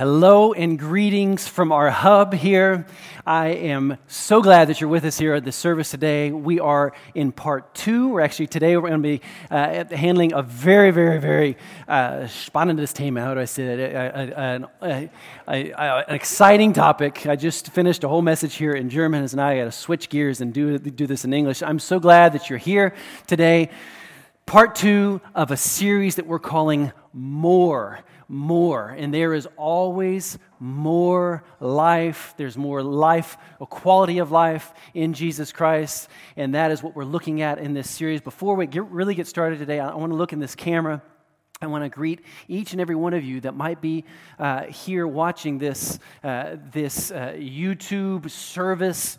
Hello and greetings from our hub here. I am so glad that you're with us here at the service today. We are in part two. We're actually today we're going to be uh, handling a very, very, very uh, spannendes Thema. How do I say that? an exciting topic. I just finished a whole message here in German, and now I got to switch gears and do do this in English. I'm so glad that you're here today. Part two of a series that we're calling More more. And there is always more life. There's more life, a quality of life in Jesus Christ. And that is what we're looking at in this series. Before we get, really get started today, I want to look in this camera. I want to greet each and every one of you that might be uh, here watching this, uh, this uh, YouTube service.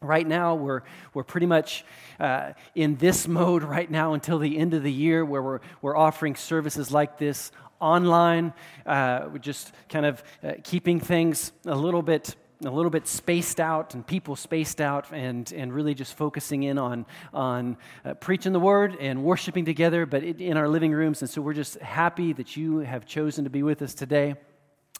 Right now, we're, we're pretty much uh, in this mode right now until the end of the year where we're, we're offering services like this online. Uh, we're just kind of uh, keeping things a little bit a little bit spaced out and people spaced out and, and really just focusing in on, on uh, preaching the word and worshiping together, but it, in our living rooms. And so we're just happy that you have chosen to be with us today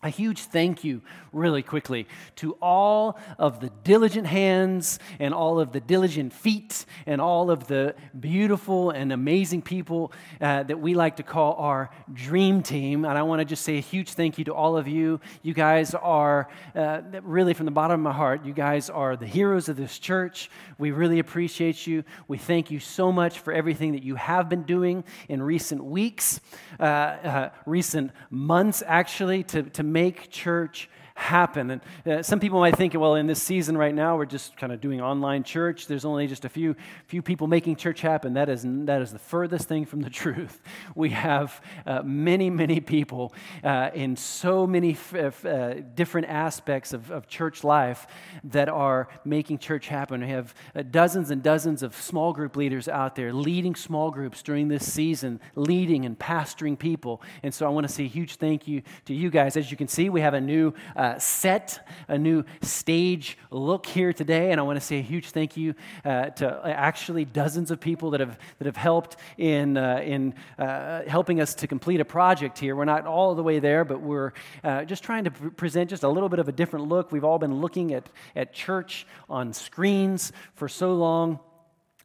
a huge thank you, really quickly, to all of the diligent hands and all of the diligent feet and all of the beautiful and amazing people uh, that we like to call our dream team. And I want to just say a huge thank you to all of you. You guys are, uh, really from the bottom of my heart, you guys are the heroes of this church. We really appreciate you. We thank you so much for everything that you have been doing in recent weeks, uh, uh recent months, actually, to, to make church happen. And uh, some people might think, well, in this season right now, we're just kind of doing online church. There's only just a few few people making church happen. That is that is the furthest thing from the truth. We have uh, many many people uh, in so many f- uh, different aspects of, of church life that are making church happen. We have uh, dozens and dozens of small group leaders out there leading small groups during this season, leading and pastoring people. And so I want to say a huge thank you to you guys. As you can see, we have a new uh, set, a new stage look here today. And I want to say a huge thank you uh, to uh, actually dozens of people that have, that have helped in, uh, in uh, helping us to complete a project here. We're not all the way there, but we're just trying to present just a little bit of a different look. We've all been looking at, at church on screens for so long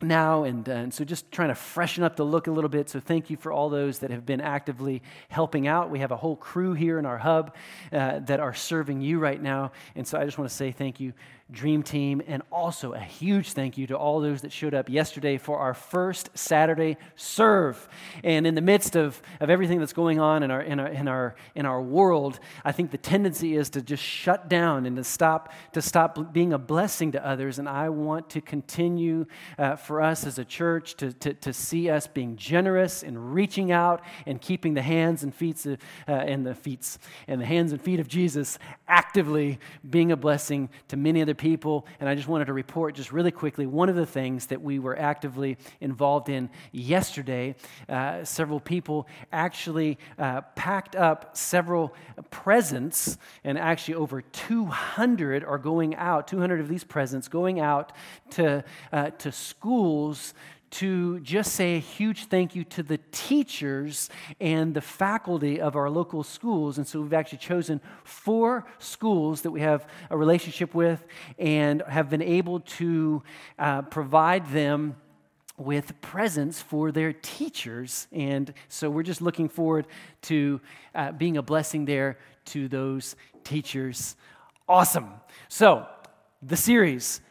now and, uh, and, so just trying to freshen up the look a little bit. So thank you for all those that have been actively helping out. We have a whole crew here in our hub uh, that are serving you right now. And so i just want to say thank you Dream Team, and also a huge thank you to all those that showed up yesterday for our first Saturday serve. And in the midst of, of everything that's going on in our, in, our, in, our, in our world, I think the tendency is to just shut down and to stop, to stop being a blessing to others. And I want to continue uh, for us as a church to, to, to see us being generous and reaching out and keeping the hands and feet uh, and the feet and the hands and feet of Jesus actively being a blessing to many other people, and I just wanted to report just really quickly one of the things that we were actively involved in yesterday. Uh, several people actually uh, packed up several presents, and actually over 200 are going out, 200 of these presents going out to, uh, to schools to just say a huge thank you to the teachers and the faculty of our local schools. And so we've actually chosen four schools that we have a relationship with and have been able to uh, provide them with presents for their teachers. And so we're just looking forward to uh, being a blessing there to those teachers. Awesome. So, the series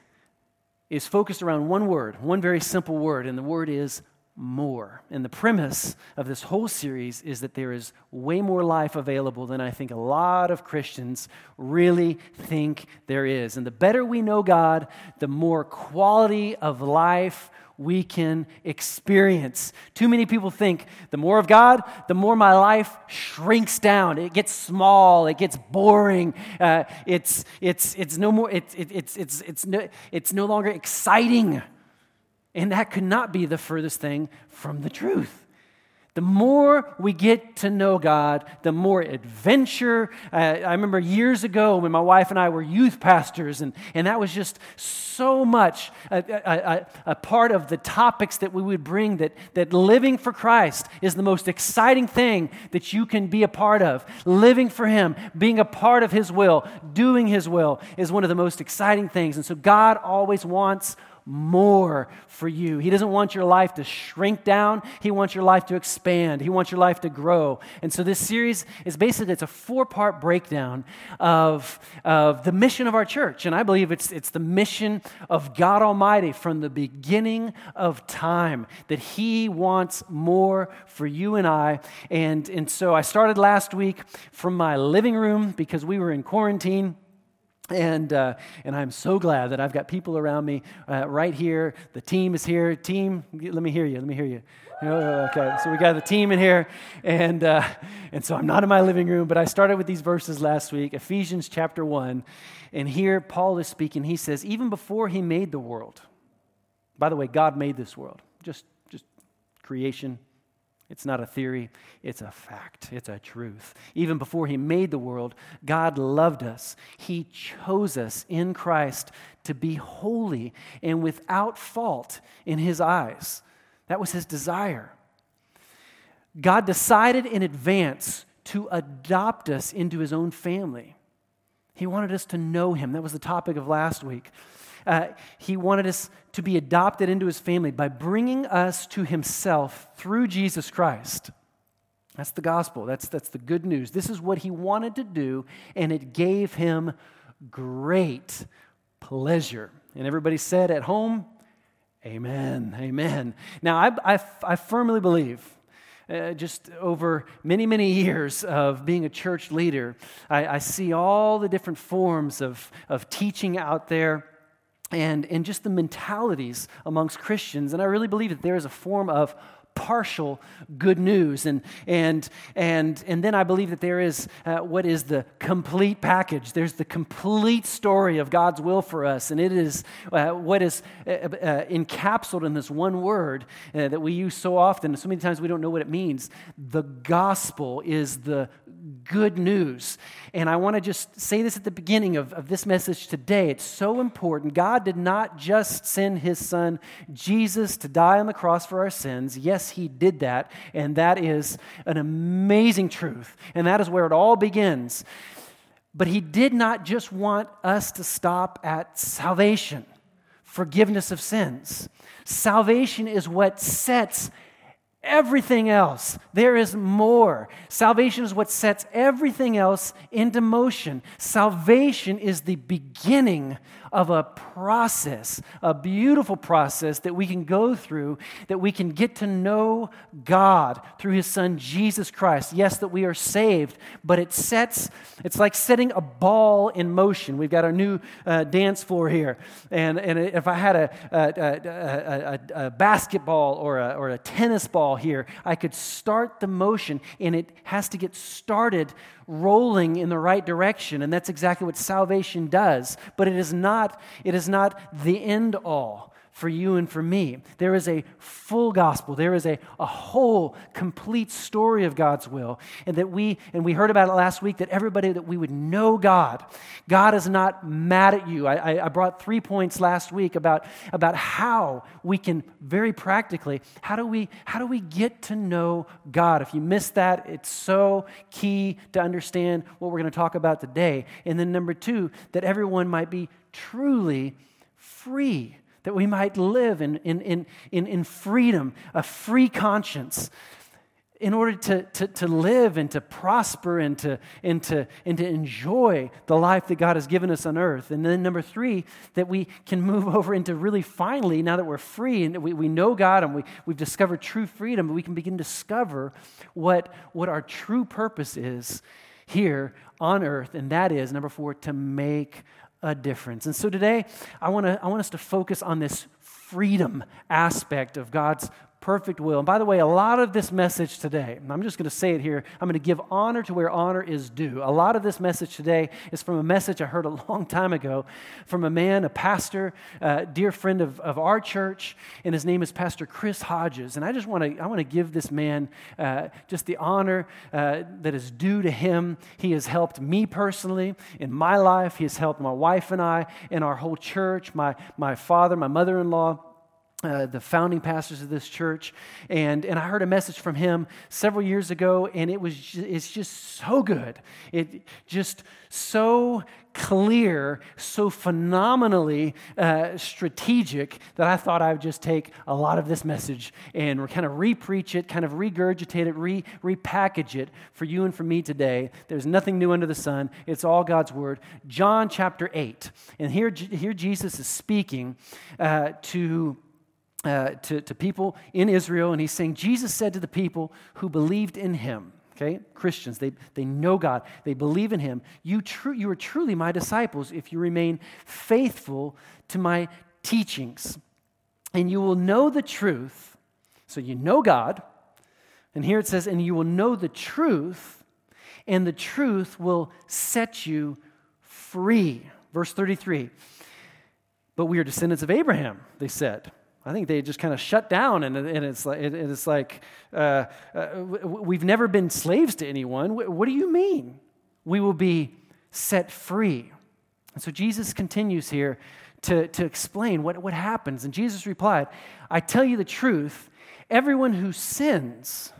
is focused around one word, one very simple word, and the word is more. And the premise of this whole series is that there is way more life available than I think a lot of Christians really think there is. And the better we know God, the more quality of life we can experience. Too many people think the more of God, the more my life shrinks down. It gets small, it gets boring, uh, it's, it's, it's, no more, it, it, it's, it's, it's, no, it's no longer exciting. And that could not be the furthest thing from the truth. The more we get to know God, the more adventure. Uh, I remember years ago when my wife and I were youth pastors, and, and that was just so much a, a, a, part of the topics that we would bring that, that living for Christ is the most exciting thing that you can be a part of. Living for Him, being a part of His will, doing His will is one of the most exciting things. And so God always wants more for you. He doesn't want your life to shrink down. He wants your life to expand. He wants your life to grow. And so this series is basically it's a four-part breakdown of, of the mission of our church. And I believe it's, it's the mission of God Almighty from the beginning of time that He wants more for you and I. And, and so I started last week from my living room because we were in quarantine. And, uh, and I'm so glad that I've got people around me uh, right here. The team is here. Team, let me hear you. Let me hear you. Oh, okay, so we got the team in here. And, uh, and so I'm not in my living room, but I started with these verses last week Ephesians chapter 1. And here Paul is speaking. He says, Even before he made the world, by the way, God made this world, just, just creation, it's not a theory, it's a fact, it's a truth. Even before He made the world, God loved us. He chose us in Christ to be holy and without fault in His eyes. That was His desire. God decided in advance to adopt us into His own family. He wanted us to know Him. That was the topic of last week. Uh, he wanted us to be adopted into his family by bringing us to himself through Jesus Christ. That's the gospel. That's, that's the good news. This is what he wanted to do, and it gave him great pleasure. And everybody said at home, Amen. Amen. Now, I, I, I firmly believe uh, just over many, many years of being a church leader, I, I, see all the different forms of, of teaching out there and, and just the mentalities amongst Christians. And I really believe that there is a form of partial good news. And, and, and, and then I believe that there is uh, what is the complete package. There's the complete story of God's will for us. And it is uh, what is uh, uh encapsulated in this one word uh, that we use so often. So many times we don't know what it means. The gospel is the good news. And I want to just say this at the beginning of, of this message today. It's so important. God did not just send his son, Jesus, to die on the cross for our sins. Yes, he did that. And that is an amazing truth. And that is where it all begins. But he did not just want us to stop at salvation, forgiveness of sins. Salvation is what sets everything else. There is more. Salvation is what sets everything else into motion. Salvation is the beginning of a process, a beautiful process that we can go through, that we can get to know God through His Son Jesus Christ. Yes, that we are saved, but it sets, it's like setting a ball in motion. We've got our new uh, dance floor here. And, and if I had a, a, a, a basketball or a, or a tennis ball here, I could start the motion, and it has to get started rolling in the right direction. And that's exactly what salvation does. But it is not, it is not the end all for you and for me. There is a full gospel. There is a, a whole, complete story of God's will. And that we, and we heard about it last week, that everybody, that we would know God. God is not mad at you. I, I, brought three points last week about, about how we can very practically, how do we, how do we get to know God? If you missed that, it's so key to understand what we're going to talk about today. And then number two, that everyone might be truly free that we might live in, in, in, in, in freedom, a free conscience, in order to, to, to live and to prosper and to, and, to, and to enjoy the life that God has given us on earth. And then, number three, that we can move over into really finally, now that we're free and we, we know God and we, we've discovered true freedom, we can begin to discover what, what our true purpose is here on earth. And that is, number four, to make a difference. And so today, I want, to, I want us to focus on this freedom aspect of God's perfect will. And by the way, a lot of this message today, I'm just going to say it here, I'm going to give honor to where honor is due. A lot of this message today is from a message I heard a long time ago from a man, a pastor, a dear friend of, of our church, and his name is Pastor Chris Hodges. And I just want to, I want to give this man uh, just the honor uh, that is due to him. He has helped me personally in my life, he has helped my wife and I and our whole church, my, my father, my mother in law uh, the founding pastors of this church, and, and I heard a message from him several years ago, and it was just, it's just so good. It just so clear, so phenomenally uh, strategic that I thought I would just take a lot of this message and we're kind of repreach it, kind of regurgitate it, re- repackage it for you and for me today. There's nothing new under the sun. It's all God's word. John chapter 8. And here, here Jesus is speaking uh, to uh, to, to people in Israel, and he's saying, Jesus said to the people who believed in him, okay, Christians, they, they know God, they believe in him, you, tru- you are truly my disciples if you remain faithful to my teachings. And you will know the truth. So you know God. And here it says, and you will know the truth, and the truth will set you free. Verse 33. But we are descendants of Abraham, they said. I think they just kind of shut down, and, and it's like, it's like uh, uh, we've never been slaves to anyone. What do you mean? We will be set free. And so Jesus continues here to, to explain what, what happens. And Jesus replied, I tell you the truth, everyone who sins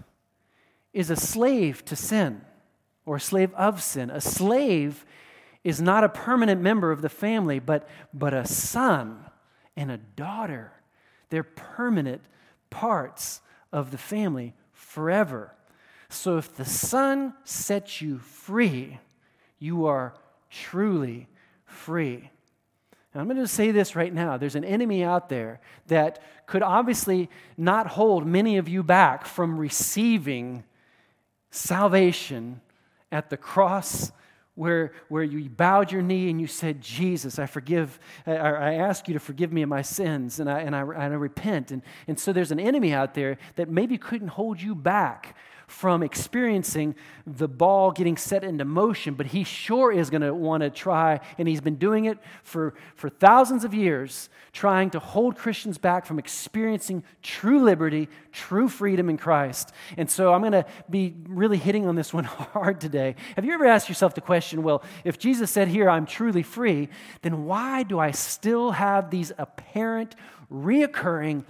is a slave to sin or a slave of sin. A slave is not a permanent member of the family, but, but a son and a daughter they're permanent parts of the family forever. So if the Son sets you free, you are truly free. And I'm going to say this right now. There's an enemy out there that could obviously not hold many of you back from receiving salvation at the cross where, where you bowed your knee and you said, Jesus, I forgive, I, I ask you to forgive me of my sins, and I, and I, and I repent. And, and so there's an enemy out there that maybe couldn't hold you back from experiencing the ball getting set into motion, but he sure is going to want to try, and he's been doing it for, for thousands of years, trying to hold Christians back from experiencing true liberty, true freedom in Christ. And so I'm going to be really hitting on this one hard today. Have you ever asked yourself the question, well, if Jesus said here, I'm truly free, then why do I still have these apparent, reoccurring,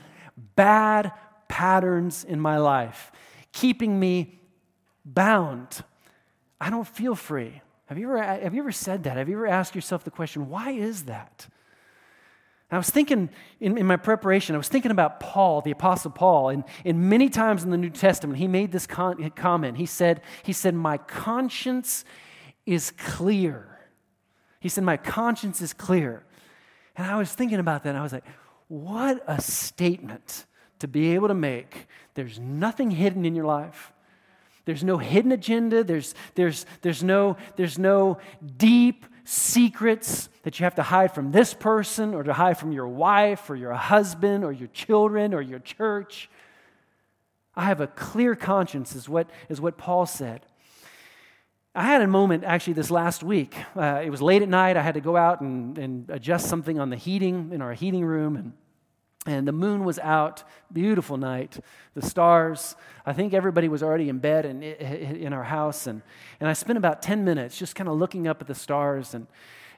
bad patterns in my life? Keeping me bound. I don't feel free. Have you, ever, have you ever said that? Have you ever asked yourself the question, why is that? I was thinking in, in, my preparation, I was thinking about Paul, the Apostle Paul, and, and many times in the New Testament, he made this con- comment. He said, he said, My conscience is clear. He said, My conscience is clear. And I was thinking about that, and I was like, What a statement to be able to make. There's nothing hidden in your life. There's no hidden agenda. There's, there's, there's, no, there's no deep secrets that you have to hide from this person or to hide from your wife or your husband or your children or your church. I have a clear conscience, is what, is what Paul said. I had a moment actually this last week. Uh, it was late at night. I had to go out and, and adjust something on the heating in our heating room. And and the moon was out, beautiful night. The stars, I think everybody was already in bed in, in our house. And, and I spent about 10 minutes just kind of looking up at the stars. And,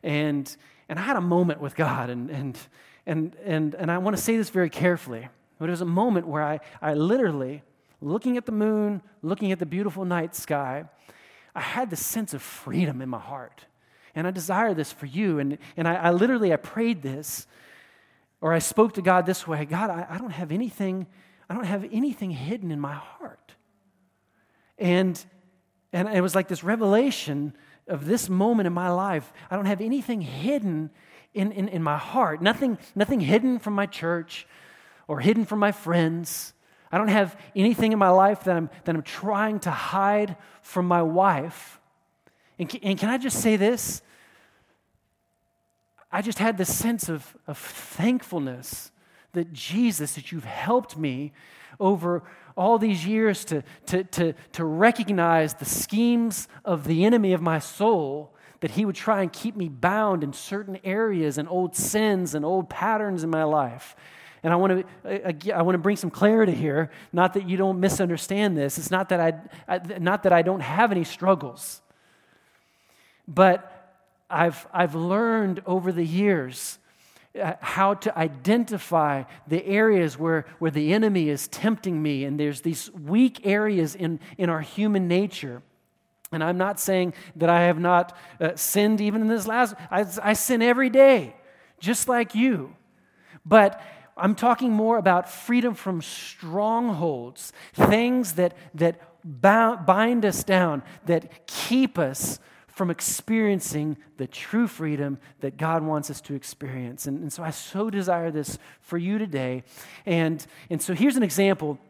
and, and I had a moment with God. And, and, and, and, and I want to say this very carefully. But it was a moment where I, I literally, looking at the moon, looking at the beautiful night sky, I had this sense of freedom in my heart. And I desire this for you. And, and I, I literally, I prayed this or I spoke to God this way God, I, I don't have anything, I don't have anything hidden in my heart. And, and it was like this revelation of this moment in my life. I don't have anything hidden in, in, in my heart, nothing, nothing hidden from my church or hidden from my friends. I don't have anything in my life that I'm, that I'm trying to hide from my wife. And, and can I just say this? I just had this sense of, of thankfulness that Jesus, that you've helped me over all these years to, to, to, to recognize the schemes of the enemy of my soul, that he would try and keep me bound in certain areas and old sins and old patterns in my life. And I want to I want to bring some clarity here. Not that you don't misunderstand this. It's not that I, I not that I don't have any struggles. But I've I've learned over the years uh, how to identify the areas where, where the enemy is tempting me, and there's these weak areas in, in our human nature. And I'm not saying that I have not uh, sinned even in this last, I, I sin every day, just like you. But I'm talking more about freedom from strongholds, things that, that bind us down, that keep us from experiencing the true freedom that God wants us to experience. And, and so I so desire this for you today. And, and so here's an example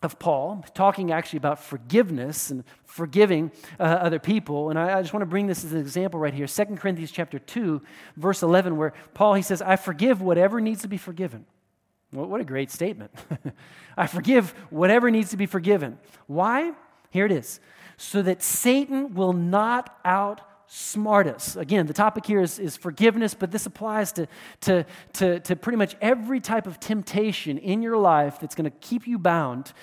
of Paul talking actually about forgiveness and forgiving uh, other people. And I, I, just want to bring this as an example right here. 2 Corinthians chapter 2, verse 11, where Paul, he says, I forgive whatever needs to be forgiven. What a great statement. I forgive whatever needs to be forgiven. Why? Here it is. So that Satan will not outsmart us. Again, the topic here is, is forgiveness, but this applies to, to, to, to pretty much every type of temptation in your life that's going to keep you bound.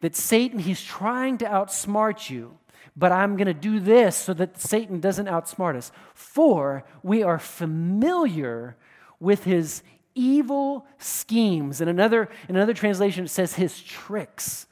That Satan, he's trying to outsmart you but I'm going to do this so that Satan doesn't outsmart us. For we are familiar with his evil schemes. In another, in another translation, it says his tricks.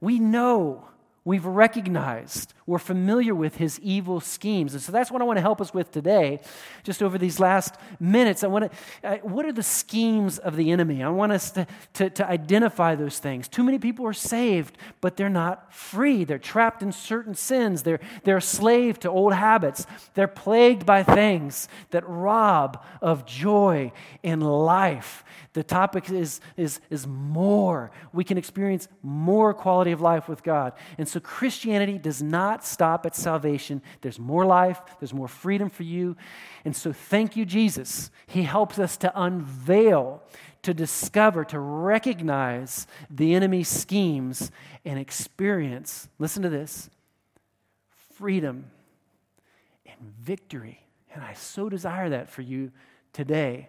We know We've recognized, we're familiar with his evil schemes. And so that's what I want to help us with today. Just over these last minutes, I want to, uh, what are the schemes of the enemy? I want us to, to, to identify those things. Too many people are saved, but they're not free. They're trapped in certain sins. They're, they're a slave to old habits. They're plagued by things that rob of joy in life. The topic is, is, is more. We can experience more quality of life with God. And so Christianity does not stop at salvation. There's more life, there's more freedom for you. And so thank you, Jesus. He helps us to unveil, to discover, to recognize the enemy's schemes and experience, listen to this, freedom and victory. And I so desire that for you today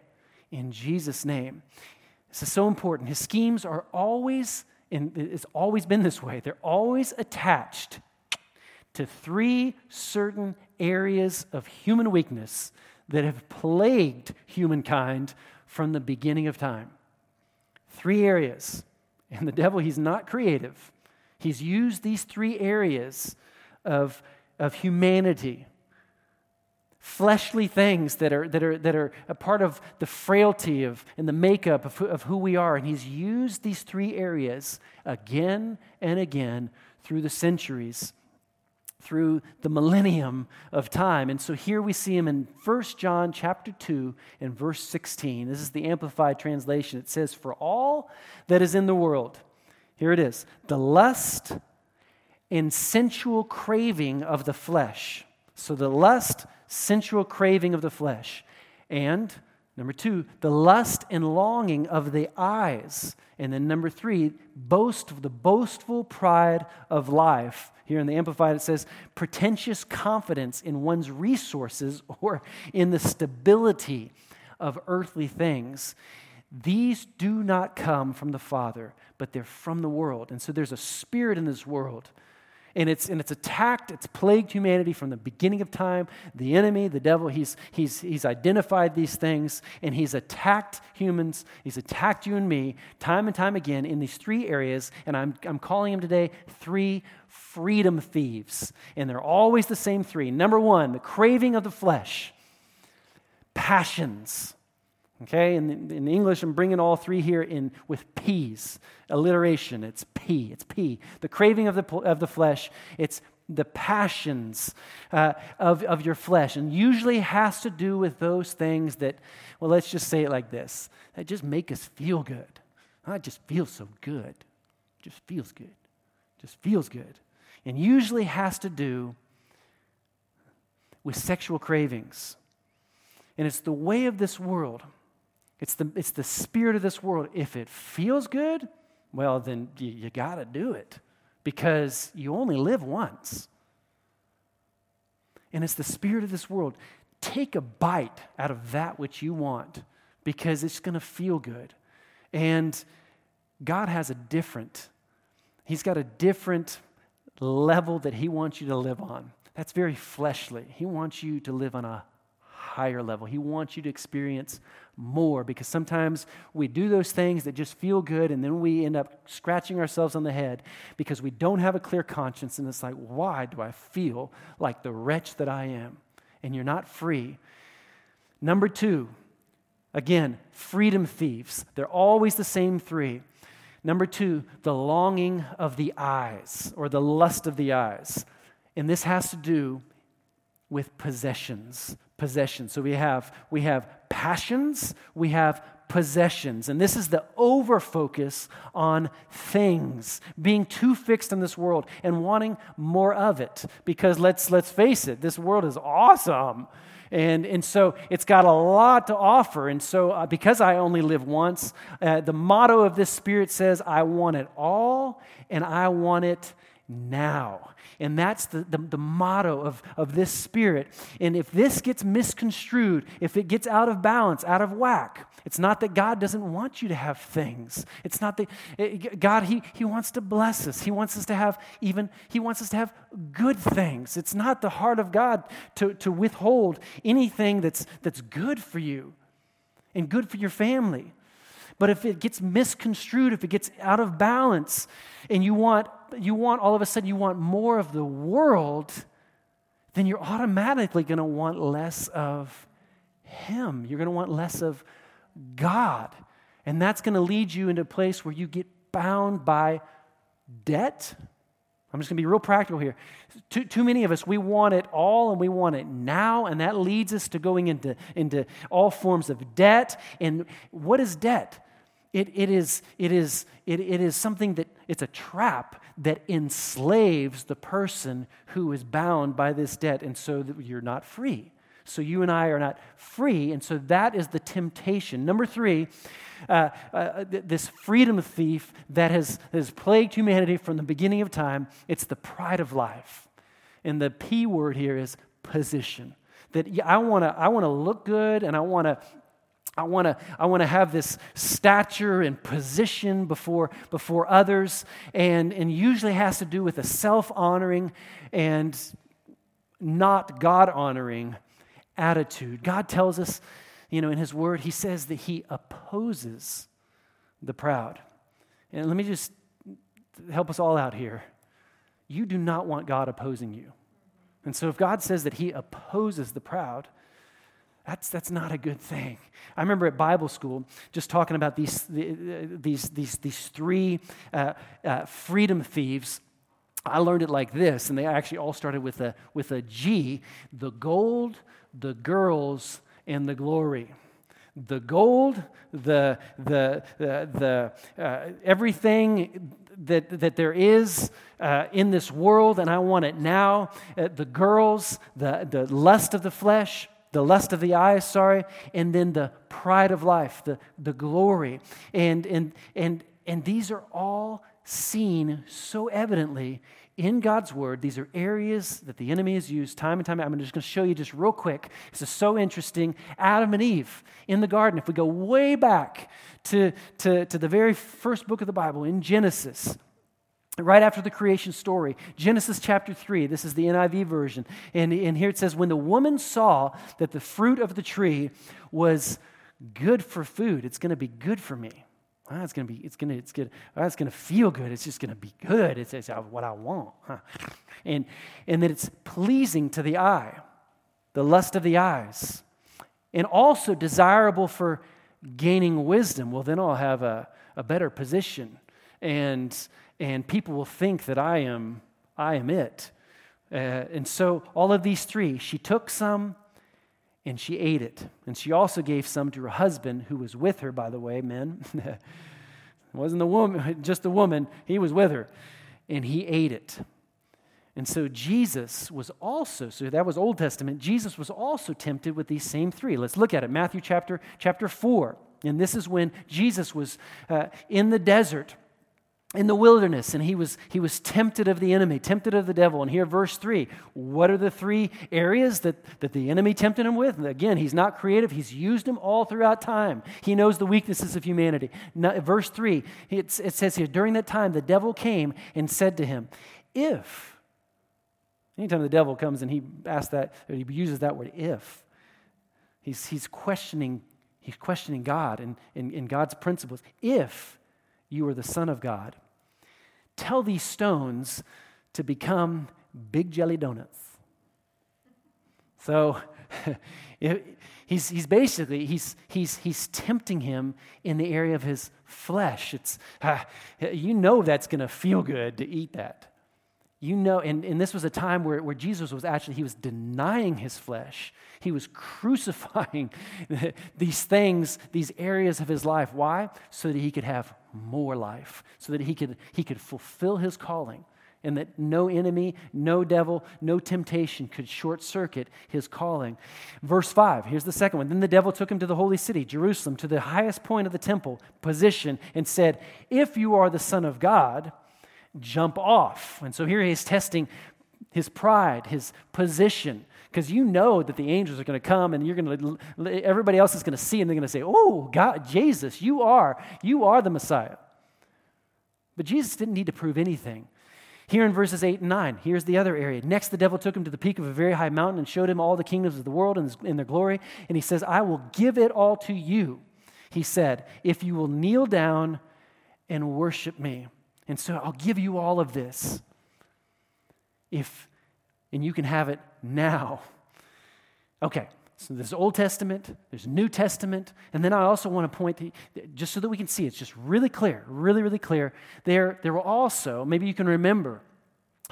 in Jesus' name. This is so important. His schemes are always, and it's always been this way, they're always attached to three certain areas of human weakness that have plagued humankind from the beginning of time. Three areas. And the devil, he's not creative. He's used these three areas of, of humanity fleshly things that are, that are, that are a part of the frailty of, and the makeup of, of who we are. And he's used these three areas again and again through the centuries, through the millennium of time. And so here we see him in 1 John chapter 2 and verse 16. This is the Amplified translation. It says, For all that is in the world, here it is, the lust and sensual craving of the flesh. So the lust, sensual craving of the flesh. And number two, the lust and longing of the eyes. And then number three, boast, the boastful pride of life. Here in the Amplified, it says pretentious confidence in one's resources or in the stability of earthly things. These do not come from the Father, but they're from the world. And so there's a spirit in this world and it's, and it's attacked, it's plagued humanity from the beginning of time. The enemy, the devil, he's, he's, he's identified these things and he's attacked humans. He's attacked you and me time and time again in these three areas. And I'm, I'm calling him today three freedom thieves. And they're always the same three. Number one, the craving of the flesh, passions. Okay, in, in English, I'm bringing all three here in with P's. Alliteration, it's P, it's P. The craving of the, of the flesh, it's the passions uh, of, of your flesh. And usually has to do with those things that, well, let's just say it like this that just make us feel good. i just feel so good. Just feels good. Just feels good. And usually has to do with sexual cravings. And it's the way of this world It's the, it's the spirit of this world. If it feels good, well, then you, you got to do it because you only live once. And it's the spirit of this world. Take a bite out of that which you want because it's going to feel good. And God has a different, He's got a different level that He wants you to live on. That's very fleshly. He wants you to live on a higher level. He wants you to experience more because sometimes we do those things that just feel good and then we end up scratching ourselves on the head because we don't have a clear conscience and it's like, why do I feel like the wretch that I am? And you're not free. Number two, again, freedom thieves. They're always the same three. Number two, the longing of the eyes or the lust of the eyes. And this has to do with possessions. Possessions. So we have, we have passions, we have possessions. And this is the over focus on things, being too fixed in this world and wanting more of it. Because let's, let's face it, this world is awesome. And, and so it's got a lot to offer. And so, uh, because I only live once, uh, the motto of this spirit says, I want it all and I want it now. And that's the, the, the, motto of, of this spirit. And if this gets misconstrued, if it gets out of balance, out of whack, it's not that God doesn't want you to have things. It's not that eh, it, God, he, he wants to bless us. He wants us to have even, He wants us to have good things. It's not the heart of God to, to withhold anything that's, that's good for you and good for your family. But if it gets misconstrued, if it gets out of balance, and you want, you want all of a sudden, you want more of the world, then you're automatically going to want less of Him. You're going to want less of God. And that's going to lead you into a place where you get bound by debt. I'm just going to be real practical here. Too, too many of us, we want it all and we want it now, and that leads us to going into, into all forms of debt. And what is debt? It, it, is, it, is, it, it is something that it's a trap that enslaves the person who is bound by this debt, and so that you're not free. So you and I are not free, and so that is the temptation. Number three, uh, uh, this freedom thief that has, has plagued humanity from the beginning of time, it's the pride of life. And the P word here is position. That I want to I wanna look good and I want to I want to I want to have this stature and position before before others and and usually has to do with a self-honoring and not God-honoring attitude. God tells us, you know, in his word he says that he opposes the proud. And let me just help us all out here. You do not want God opposing you. And so if God says that he opposes the proud, that's, that's not a good thing. I remember at Bible school just talking about these, these, these, these three uh, uh, freedom thieves. I learned it like this, and they actually all started with a, with a G the gold, the girls, and the glory. The gold, the, the, the, the uh, everything that, that there is uh, in this world, and I want it now. Uh, the girls, the, the lust of the flesh, the lust of the eyes, sorry, and then the pride of life, the, the glory. And, and, and, and these are all seen so evidently in God's word. These are areas that the enemy has used time and time. I'm just going to show you just real quick. This is so interesting. Adam and Eve in the garden, if we go way back to, to, to the very first book of the Bible in Genesis, right after the creation story. Genesis chapter 3, this is the NIV version. And, and here it says, When the woman saw that the fruit of the tree was good for food, it's going to be good for me. It's going to be, it's to, it's good. Well, it's to feel good. It's just going to be good. It's, it's what I want. Huh? And, and that it's pleasing to the eye, the lust of the eyes, and also desirable for gaining wisdom. Well, then I'll have a, a better position. And, and people will think that I am, I am it. Uh, and so, all of these three, she took some and she ate it. And she also gave some to her husband, who was with her, by the way, men. it wasn't the woman, just the woman, he was with her. And he ate it. And so Jesus was also, so that was Old Testament, Jesus was also tempted with these same three. Let's look at it. Matthew chapter, chapter 4. And this is when Jesus was uh, in the desert in the wilderness and he was he was tempted of the enemy tempted of the devil. And here verse 3 what are the three areas that that the enemy tempted him with? And again he's not creative. He's used them all throughout time. He knows the weaknesses of humanity. Now, verse 3 it says here during that time the devil came and said to him if anytime the devil comes and he asks that he uses that word if he's he's questioning he's questioning god and, and god's principles. If you are the son of god tell these stones to become big jelly donuts. So he's, he's basically, he's, he's, he's tempting him in the area of his flesh. It's, uh, you know that's going to feel good to eat that. You know, and, and this was a time where, where Jesus was actually, he was denying his flesh. He was crucifying these things, these areas of his life. Why? So that he could have more life, so that he could, he could fulfill his calling and that no enemy, no devil, no temptation could short circuit his calling. Verse 5, here's the second one. Then the devil took him to the holy city, Jerusalem, to the highest point of the temple position, and said, If you are the Son of God, jump off. And so here he's testing his pride, his position, because you know that the angels are going to come and you're going to everybody else is going to see and they're going to say oh god jesus you are you are the messiah. But jesus didn't need to prove anything. Here in verses 8 and 9 here's the other area. Next the devil took him to the peak of a very high mountain and showed him all the kingdoms of the world and, in their glory. And he says i will give it all to you. He said if you will kneel down and worship me and so i'll give you all of this if and you can have it now. Okay, so there's Old Testament, there's New Testament, and then I also want to point to, just so that we can see, it's just really clear, really, really clear. There, there were also, maybe you can remember,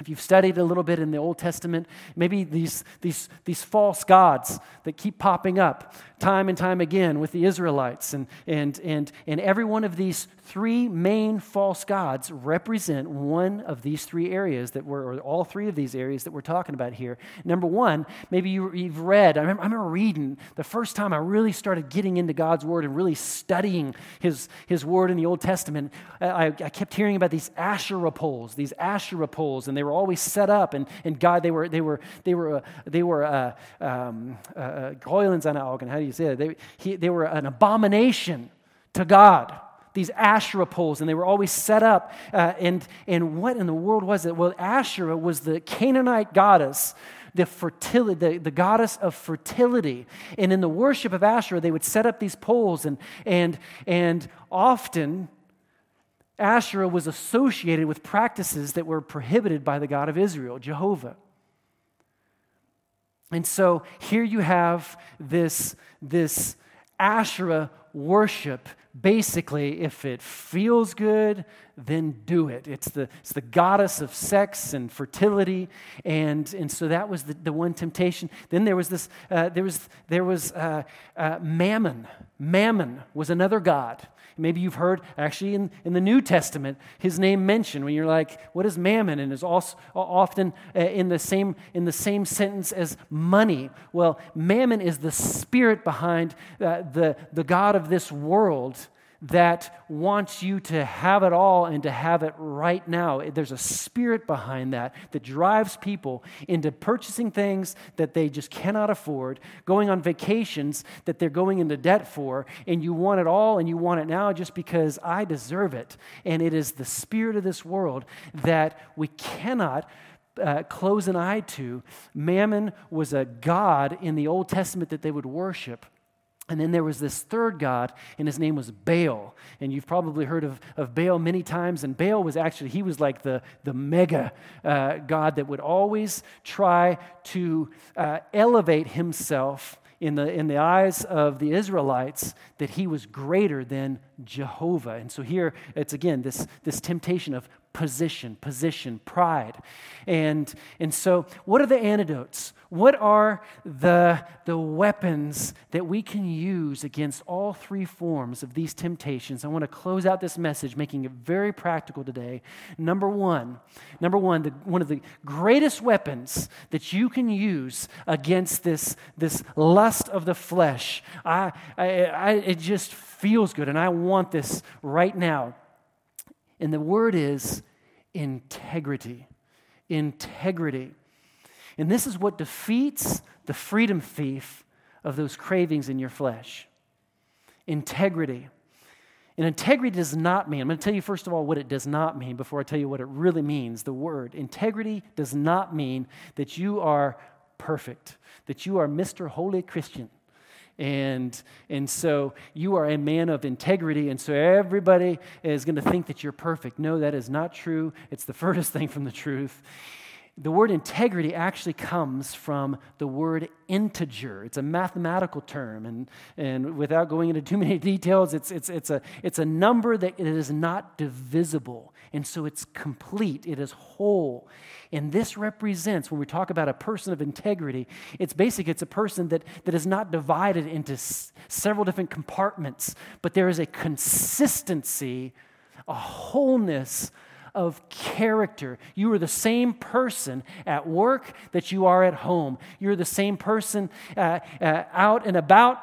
if you've studied a little bit in the Old Testament, maybe these, these, these false gods that keep popping up time and time again with the Israelites. And, and, and, and every one of these three main false gods represent one of these three areas that we're, or all three of these areas that we're talking about here. Number one, maybe you, have read, I remember, I remember reading the first time I really started getting into God's Word and really studying His, his Word in the Old Testament. I, I kept hearing about these Asherah poles, these Asherah poles, and they were always set up, and, and God, they were, they were, they were, uh, they were, uh, um, uh, uh how do you say it? They, he, they were an abomination to God these Asherah poles, and they were always set up. Uh, and, and what in the world was it? Well, Asherah was the Canaanite goddess, the fertility, the, the goddess of fertility. And in the worship of Asherah, they would set up these poles, and, and, and often Asherah was associated with practices that were prohibited by the God of Israel, Jehovah. And so here you have this, this Asherah worship. Basically, if it feels good, then do it. It's the, it's the goddess of sex and fertility. And, and so that was the, the one temptation. Then there was this, uh, there was, there was uh, uh, Mammon. Mammon was another god. Maybe you've heard, actually, in, in the New Testament, his name mentioned when you're like, what is mammon? And is also often uh, in, the same, in the same sentence as money. Well, mammon is the spirit behind uh, the, the God of this world that wants you to have it all and to have it right now. There's a spirit behind that that drives people into purchasing things that they just cannot afford, going on vacations that they're going into debt for, and you want it all and you want it now just because I deserve it. And it is the spirit of this world that we cannot. Uh, close an eye to. Mammon was a god in the Old Testament that they would worship. And then there was this third god, and his name was Baal. And you've probably heard of, of Baal many times. And Baal was actually, he was like the, the mega uh, god that would always try to uh, elevate himself in the, in the eyes of the Israelites that he was greater than Jehovah. And so here it's again this, this temptation of position, position, pride. And, and so, what are the antidotes? What are the, the weapons that we can use against all three forms of these temptations? I want to close out this message making it very practical today. Number one, number one, the, one of the greatest weapons that you can use against this, this lust of the flesh. I, I, I, it just feels good, and I want this right now. And the word is integrity. Integrity. And this is what defeats the freedom thief of those cravings in your flesh integrity. And integrity does not mean, I'm going to tell you first of all what it does not mean before I tell you what it really means. The word integrity does not mean that you are perfect, that you are Mr. Holy Christian. And, and so you are a man of integrity, and so everybody is going to think that you're perfect. No, that is not true. It's the furthest thing from the truth. The word integrity actually comes from the word integer. It's a mathematical term, and, and without going into too many details, it's, it's, it's, a, it's a number that it is not divisible. And so it's complete, it is whole. And this represents, when we talk about a person of integrity, it's basic, it's a person that, that is not divided into s- several different compartments, but there is a consistency, a wholeness of character. You are the same person at work that you are at home. You're the same person uh, uh, out and about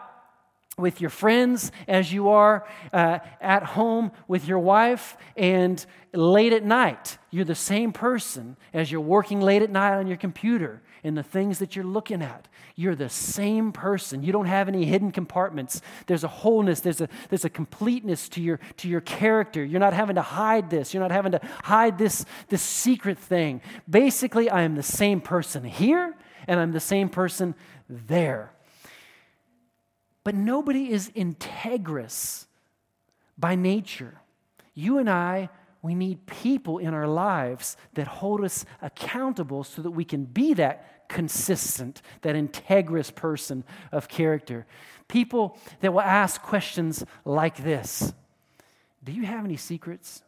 with your friends as you are uh, at home with your wife and late at night. You're the same person as you're working late at night on your computer and the things that you're looking at. You're the same person. You don't have any hidden compartments. There's a wholeness, there's a, there's a completeness to your, to your character. You're not having to hide this. You're not having to hide this, this secret thing. Basically, I am the same person here and I'm the same person there. But nobody is integrous by nature. You and I we need people in our lives that hold us accountable so that we can be that consistent, that integrous person of character. People that will ask questions like this Do you have any secrets?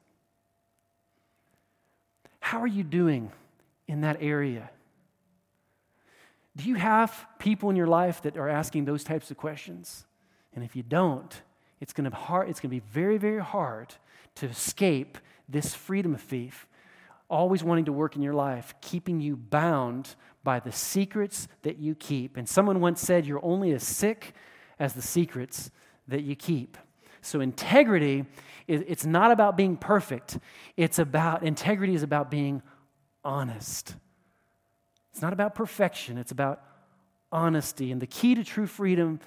How are you doing in that area? Do you have people in your life that are asking those types of questions? And if you don't, it's going to, hard, it's going to be very, very hard to escape this freedom of thief, always wanting to work in your life, keeping you bound by the secrets that you keep. And someone once said, You're only as sick as the secrets that you keep. So, integrity, it's not about being perfect. It's about, integrity is about being honest. It's not about perfection, it's about honesty. And the key to true freedom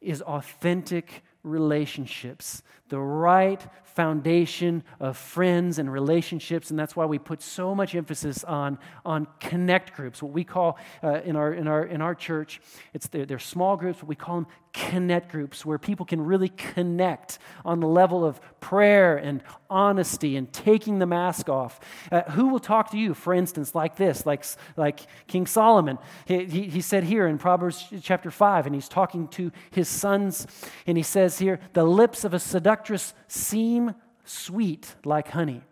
is authentic relationships, the right foundation of friends and relationships, and that's why we put so much emphasis on, on connect groups, what we call uh, in, our, in, our, in our church, it's they're, they're small groups, but we call them connect groups, where people can really connect on the level of prayer and honesty and taking the mask off. Uh, who will talk to you, for instance, like this, like, like King Solomon? He, he, he said here in Proverbs chapter 5, and he's talking to his sons, and he says here, The lips of a seductress seem sweet like honey,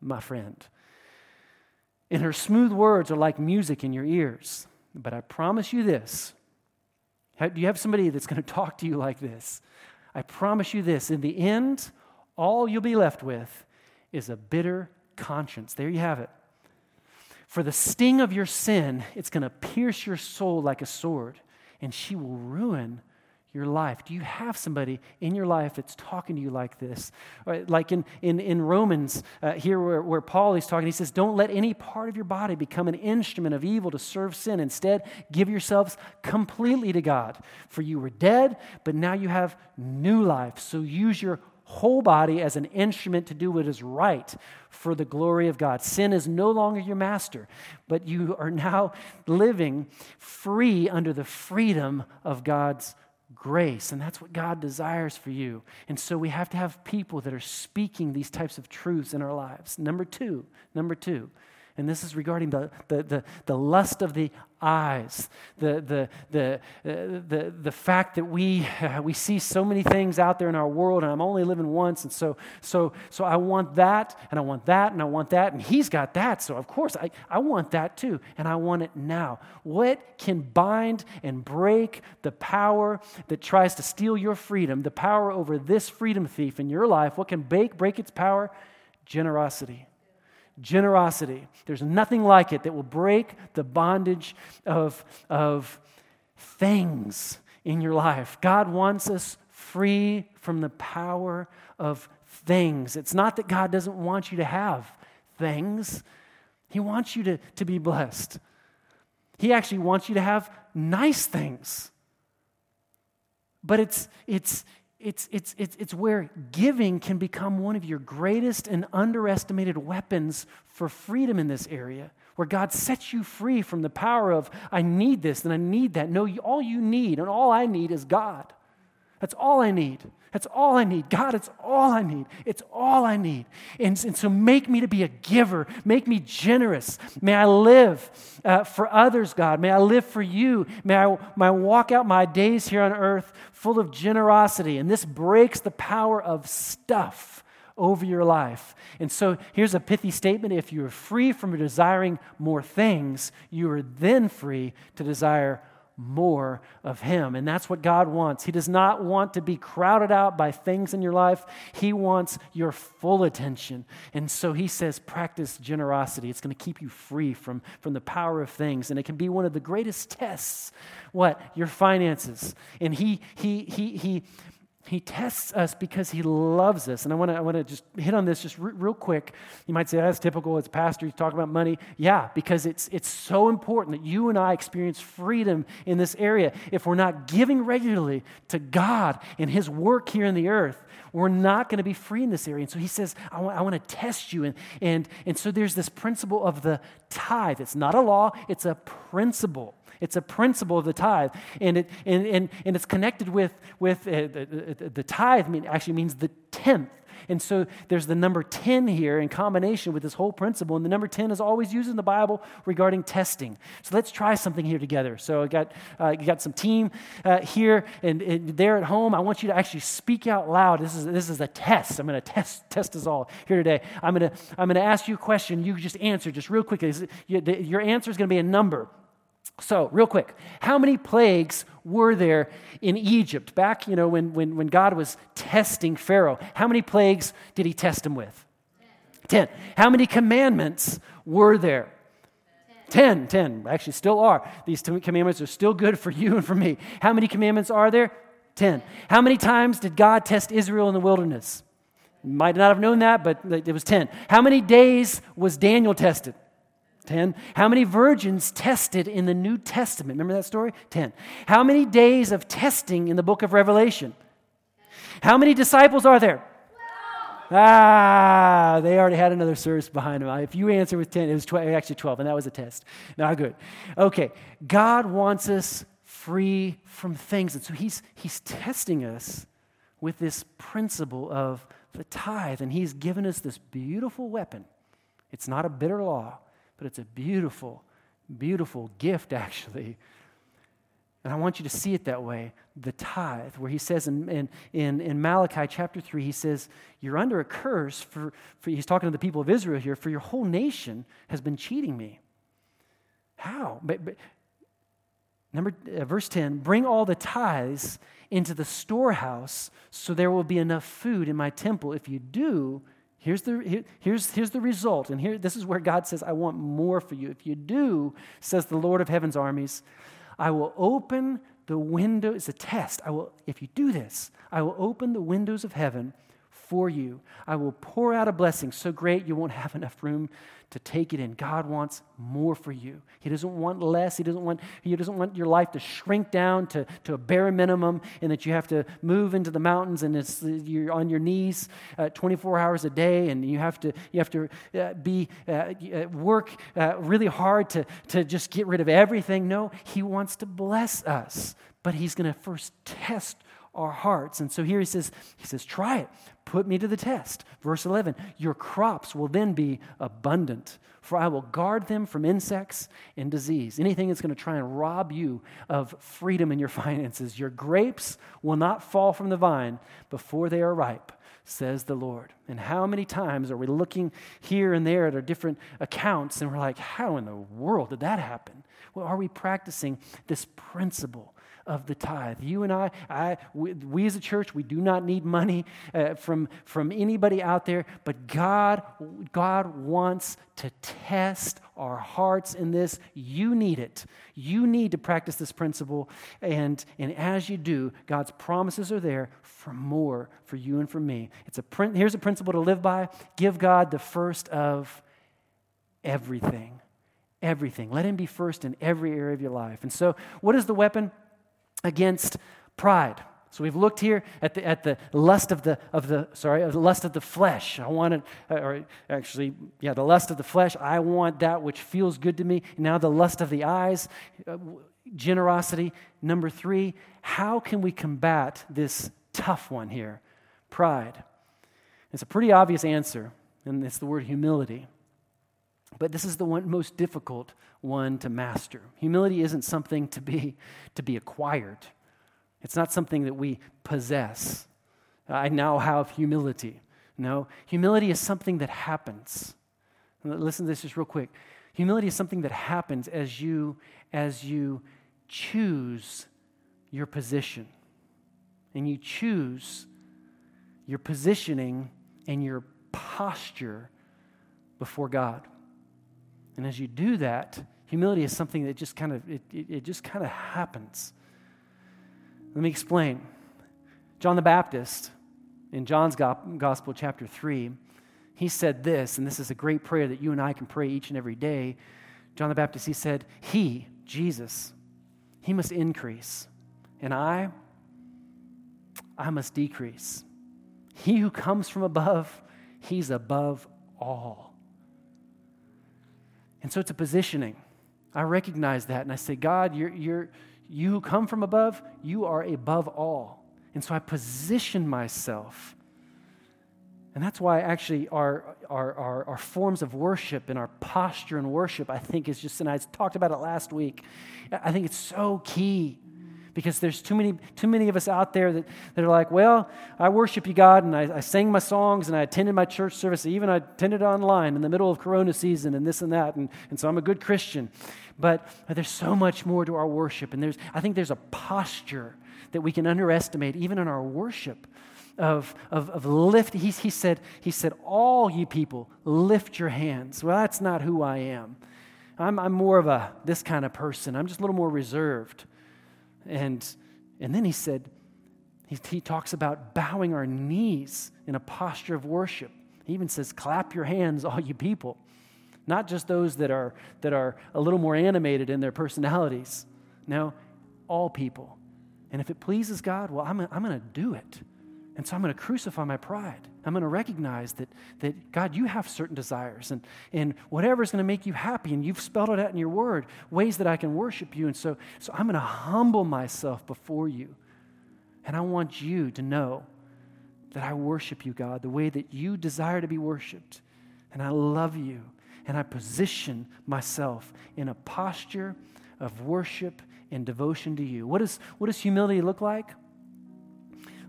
my friend. And her smooth words are like music in your ears. But I promise you this do you have somebody that's going to talk to you like this? I promise you this in the end, all you'll be left with is a bitter conscience. There you have it. For the sting of your sin, it's going to pierce your soul like a sword, and she will ruin your life? Do you have somebody in your life that's talking to you like this? Like in, in, in Romans, uh, here where, where Paul is talking, he says, Don't let any part of your body become an instrument of evil to serve sin. Instead, give yourselves completely to God. For you were dead, but now you have new life. So use your whole body as an instrument to do what is right for the glory of God. Sin is no longer your master, but you are now living free under the freedom of God's grace. And that's what God desires for you. And so we have to have people that are speaking these types of truths in our lives. Number two, number two, and this is regarding the, the, the, the lust of the eyes. The, the, the, uh, the, the fact that we, uh, we see so many things out there in our world, and I'm only living once, and so, so, so I want that, and I want that, and I want that, and he's got that, so of course I, I want that too, and I want it now. What can bind and break the power that tries to steal your freedom, the power over this freedom thief in your life? What can break, break its power? Generosity generosity. There's nothing like it that will break the bondage of, of things in your life. God wants us free from the power of things. It's not that God doesn't want you to have things, He wants you to, to be blessed. He actually wants you to have nice things. But it's, it's, it's, it's, it's, it's where giving can become one of your greatest and underestimated weapons for freedom in this area, where God sets you free from the power of, I need this and I need that. No, all you need and all I need is God. That's all I need. That's all I need. God, it's all I need. It's all I need. And, and so make me to be a giver. Make me generous. May I live uh, for others, God. May I live for you. May I, may I walk out my days here on earth full of generosity. And this breaks the power of stuff over your life. And so here's a pithy statement if you are free from desiring more things, you are then free to desire more of Him. And that's what God wants. He does not want to be crowded out by things in your life, He wants your full attention. And so He says, practice generosity. It's going to keep you free from, from the power of things. And it can be one of the greatest tests what? Your finances. And He, He, He, He, he tests us because he loves us. And I want to I wanna just hit on this just real quick. You might say, that's typical. It's pastor. You talk about money. Yeah, because it's, it's so important that you and I experience freedom in this area. If we're not giving regularly to God and his work here in the earth, we're not going to be free in this area. And so he says, I want, I want to test you. And, and, and so there's this principle of the tithe. It's not a law, it's a principle. It's a principle of the tithe. And, it, and, and, and it's connected with, with uh, the, the, tithe mean, actually means the tenth. And so there's the number 10 here in combination with this whole principle. And the number 10 is always used in the Bible regarding testing. So let's try something here together. So I got, uh, you got some team uh, here and, and there at home. I want you to actually speak out loud. This is, this is a test. I'm going to test, test us all here today. I'm going to, I'm going to ask you a question. You just answer just real quickly. Your answer is going to be a number. So, real quick, how many plagues were there in Egypt? Back, you know, when, when, when God was testing Pharaoh, how many plagues did he test him with? Ten. Ten. How many commandments were there? Ten. Ten. Ten. Actually, still are. These commandments are still good for you and for me. How many commandments are there? Ten. How many times did God test Israel in the wilderness? Might not have known that, but it was ten. How many days was Daniel tested? 10. How many virgins tested in the New Testament? Remember that story? 10. How many days of testing in the book of Revelation? How many disciples are there? Ah, they already had another service behind them. If you answer with 10, it was 12, actually 12, and that was a test. Not good. Okay, God wants us free from things. And so he's, he's testing us with this principle of the tithe. And he's given us this beautiful weapon. It's not a bitter law, but it's a beautiful, beautiful gift, actually. And I want you to see it that way the tithe, where he says in, in, in, Malachi chapter 3, he says, You're under a curse for, for, he's talking to the people of Israel here, for your whole nation has been cheating me. How? But, but, number, uh, verse 10 Bring all the tithes into the storehouse so there will be enough food in my temple. If you do, Here's the, here, here's, here's the result. And here, this is where God says, I want more for you. If you do, says the Lord of heaven's armies, I will open the window. It's a test. I will, if you do this, I will open the windows of heaven for you. I will pour out a blessing so great you won't have enough room to take it in. God wants more for you. He doesn't want less. He doesn't want, he doesn't want your life to shrink down to, to a bare minimum and that you have to move into the mountains and it's, you're on your knees uh, 24 hours a day and you have to, you have to uh, be, uh, uh work uh, really hard to, to just get rid of everything. No, He wants to bless us, but He's going to first test our hearts. And so here he says, he says, try it. Put me to the test. Verse 11, your crops will then be abundant, for I will guard them from insects and disease. Anything that's going to try and rob you of freedom in your finances. Your grapes will not fall from the vine before they are ripe says the Lord. And how many times are we looking here and there at our different accounts and we're like, how in the world did that happen? Well, are we practicing this principle of the tithe? You and I, I we, we as a church, we do not need money uh, from, from anybody out there, but God, God wants to test our hearts in this. You need it. You need to practice this principle. And, and as you do, God's promises are there for more for you and for me. It's a, here's a principle to live by give God the first of everything everything. Let Him be first in every area of your life. And so, what is the weapon against pride? So we've looked here at the, at the lust of the, of the sorry of the lust of the flesh. I want wanted, or actually, yeah, the lust of the flesh. I want that which feels good to me. Now the lust of the eyes, uh, generosity. Number three, how can we combat this tough one here, pride? It's a pretty obvious answer, and it's the word humility. But this is the one, most difficult one to master. Humility isn't something to be, to be acquired, it's not something that we possess. I now have humility. No, humility is something that happens. Listen to this just real quick. Humility is something that happens as you as you choose your position. And you choose your positioning and your posture before God. And as you do that, humility is something that just kind of it, it, it just kind of happens. Let me explain. John the Baptist in John's Gospel, chapter 3, he said this, and this is a great prayer that you and I can pray each and every day. John the Baptist, he said, He, Jesus, he must increase, and I, I must decrease. He who comes from above, he's above all. And so it's a positioning. I recognize that and I say, God, you're, you're, you who come from above, you are above all. And so I position myself. And that's why actually our, our, our, our, forms of worship and our posture in worship, I think, is just, and I talked about it last week, I think it's so key because there's too many, too many of us out there that, that are like, well, I worship you, God, and I, I sang my songs and I attended my church service. Even I attended online in the middle of Corona season and this and that, and, and so I'm a good Christian. But, there's so much more to our worship, and there's, I think there's a posture that we can underestimate even in our worship of, of, of lift. He, he, said, he said, All you people, lift your hands. Well, that's not who I am. I'm, I'm more of a this kind of person. I'm just a little more reserved. And, and then he said, he, he talks about bowing our knees in a posture of worship. He even says, clap your hands, all you people. Not just those that are, that are a little more animated in their personalities. No, all people. And if it pleases God, well, I'm, I'm going to do it. And so I'm going to crucify my pride. I'm going to recognize that, that God, you have certain desires, and, and whatever is going to make you happy, and you've spelled it out in your word, ways that I can worship you. And so, so I'm going to humble myself before you. And I want you to know that I worship you, God, the way that you desire to be worshiped. And I love you. And I position myself in a posture of worship and devotion to you. What, is, what does humility look like?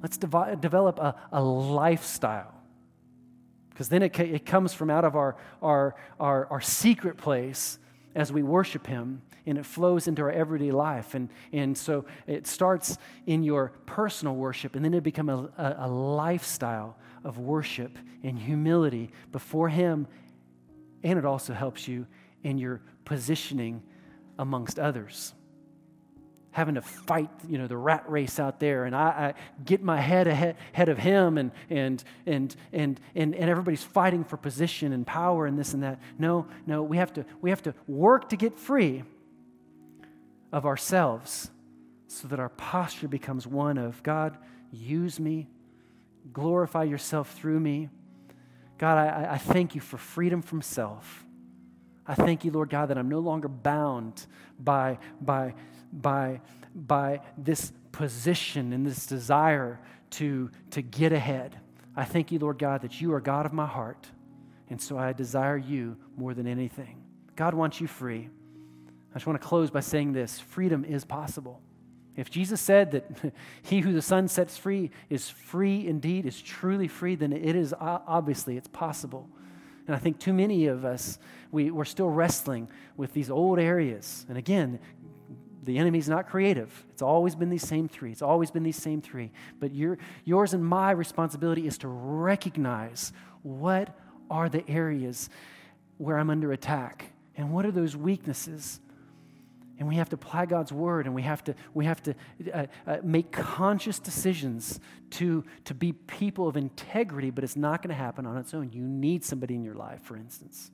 Let's devi- develop a, a lifestyle. Because then it, it comes from out of our, our, our, our secret place as we worship Him, and it flows into our everyday life. And, and so it starts in your personal worship, and then it becomes a, a, a lifestyle of worship and humility before Him. And it also helps you in your positioning amongst others having to fight, you know, the rat race out there, and I, I get my head ahead, of him, and, and, and, and, and, and everybody's fighting for position and power and this and that. No, no, we have to, we have to work to get free of ourselves so that our posture becomes one of God, use me, glorify yourself through me. God, I, I thank you for freedom from self. I thank you, Lord God, that I'm no longer bound by, by by by this position and this desire to, to get ahead. I thank you, Lord God, that you are God of my heart. And so I desire you more than anything. God wants you free. I just want to close by saying this freedom is possible. If Jesus said that he who the Son sets free is free indeed, is truly free, then it is obviously, it's possible. And I think too many of us, we, we're still wrestling with these old areas. And again, the enemy's not creative. It's always been these same three. It's always been these same three. But your, yours and my responsibility is to recognize what are the areas where I'm under attack and what are those weaknesses and we have to apply God's word and we have to, we have to uh, uh, make conscious decisions to, to be people of integrity, but it's not going to happen on its own. You need somebody in your life, for instance.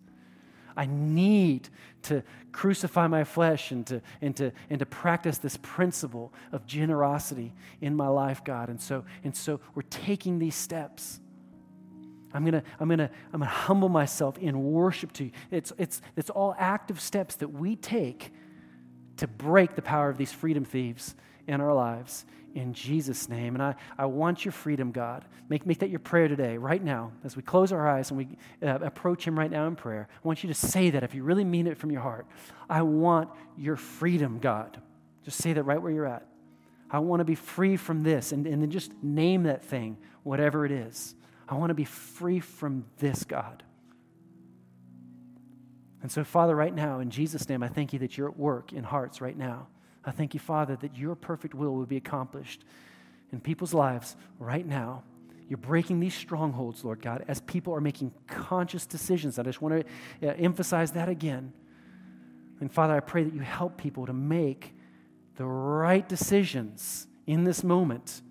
I need to crucify my flesh and to, and, to, and to practice this principle of generosity in my life, God. And so, and so we're taking these steps. I'm gonna, I'm gonna, I'm gonna humble myself in worship to you. It's, it's, it's all active steps that we take to break the power of these freedom thieves in our lives in Jesus' name. And I, I want your freedom, God. Make, make that your prayer today, right now, as we close our eyes and we uh, approach Him right now in prayer. I want you to say that if you really mean it from your heart. I want your freedom, God. Just say that right where you're at. I want to be free from this. And, and then just name that thing, whatever it is. I want to be free from this, God. And so, Father, right now, in Jesus' name, I thank you that you're at work in hearts right now. I thank you, Father, that your perfect will will be accomplished in people's lives right now. You're breaking these strongholds, Lord God, as people are making conscious decisions. I just want to uh, emphasize that again. And Father, I pray that you help people to make the right decisions in this moment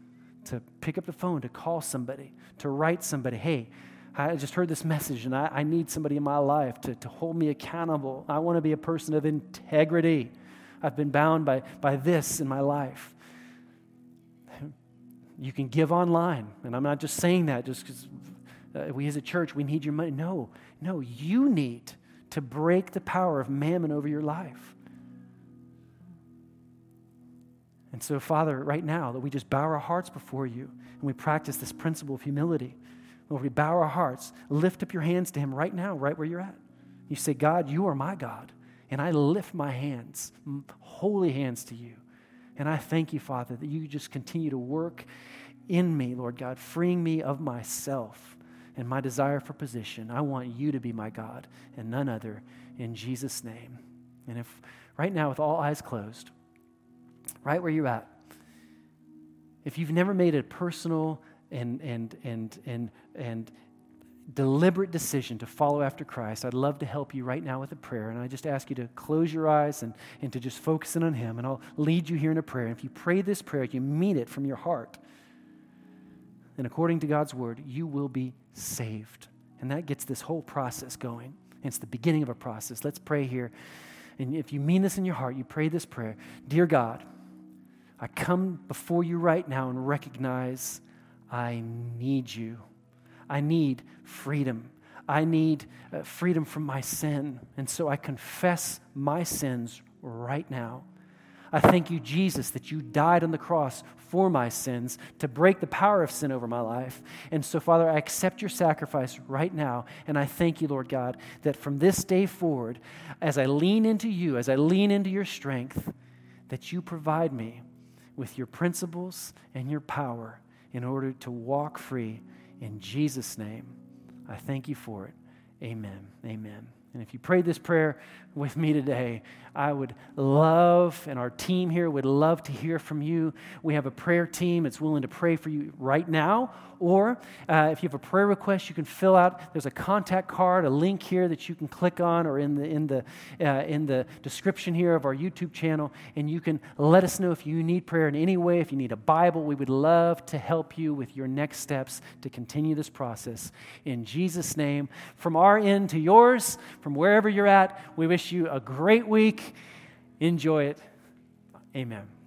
to pick up the phone, to call somebody, to write somebody, hey, I just heard this message and I, I need somebody in my life to, to hold me accountable. I want to be a person of integrity. I've been bound by, by this in my life. You can give online, and I'm not just saying that just because uh, we as a church, we need your money. No, no, you need to break the power of mammon over your life. And so, Father, right now, that we just bow our hearts before you and we practice this principle of humility. Lord, we bow our hearts, lift up your hands to Him right now, right where you're at. You say, God, you are my God, and I lift my hands, holy hands to you. And I thank you, Father, that you just continue to work in me, Lord God, freeing me of myself and my desire for position. I want you to be my God and none other in Jesus' name. And if right now, with all eyes closed, right where you're at, if you've never made a personal and, and, and, and, and deliberate decision to follow after Christ, I'd love to help you right now with a prayer. And I just ask you to close your eyes and, and to just focus in on Him. And I'll lead you here in a prayer. And if you pray this prayer, you mean it from your heart. And according to God's word, you will be saved. And that gets this whole process going. It's the beginning of a process. Let's pray here. And if you mean this in your heart, you pray this prayer Dear God, I come before you right now and recognize I need you. I need freedom. I need uh, freedom from my sin. And so I confess my sins right now. I thank you, Jesus, that you died on the cross for my sins to break the power of sin over my life. And so, Father, I accept your sacrifice right now. And I thank you, Lord God, that from this day forward, as I lean into you, as I lean into your strength, that you provide me with your principles and your power in order to walk free. In Jesus' name, I thank you for it. Amen. Amen. And if you prayed this prayer with me today, I would love, and our team here would love to hear from you. We have a prayer team that's willing to pray for you right now. Or uh, if you have a prayer request, you can fill out. There's a contact card, a link here that you can click on, or in the in the uh, in the description here of our YouTube channel, and you can let us know if you need prayer in any way. If you need a Bible, we would love to help you with your next steps to continue this process. In Jesus' name, from our end to yours, from wherever you're at, we wish you a great week. Enjoy it. Amen.